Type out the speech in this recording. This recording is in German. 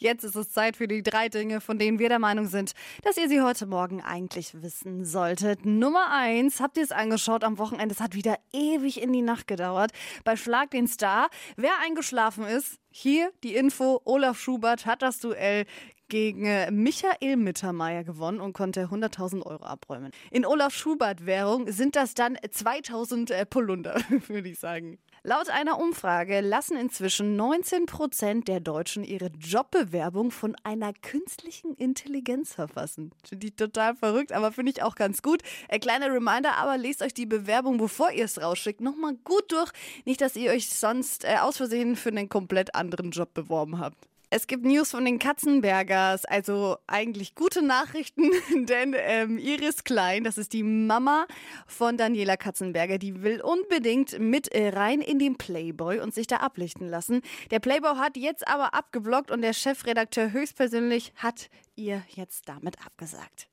Jetzt ist es Zeit für die drei Dinge, von denen wir der Meinung sind, dass ihr sie heute Morgen eigentlich wissen solltet. Nummer eins, habt ihr es angeschaut am Wochenende? Es hat wieder ewig in die Nacht gedauert. Bei Schlag den Star. Wer eingeschlafen ist, hier die Info. Olaf Schubert hat das Duell gegen äh, Michael Mittermeier gewonnen und konnte 100.000 Euro abräumen. In Olaf Schubert Währung sind das dann 2000 äh, Polunder, würde ich sagen. Laut einer Umfrage lassen inzwischen 19 Prozent der Deutschen ihre Jobbewerbung von einer künstlichen Intelligenz verfassen. Finde ich total verrückt, aber finde ich auch ganz gut. Ein äh, kleiner Reminder, aber lest euch die Bewerbung, bevor ihr es rausschickt, nochmal gut durch. Nicht, dass ihr euch sonst äh, aus Versehen für einen komplett anderen Job beworben habt. Es gibt News von den Katzenbergers, also eigentlich gute Nachrichten, denn ähm, Iris Klein, das ist die Mama von Daniela Katzenberger, die will unbedingt mit äh, rein in den Playboy und sich da ablichten lassen. Der Playboy hat jetzt aber abgeblockt und der Chefredakteur höchstpersönlich hat ihr jetzt damit abgesagt.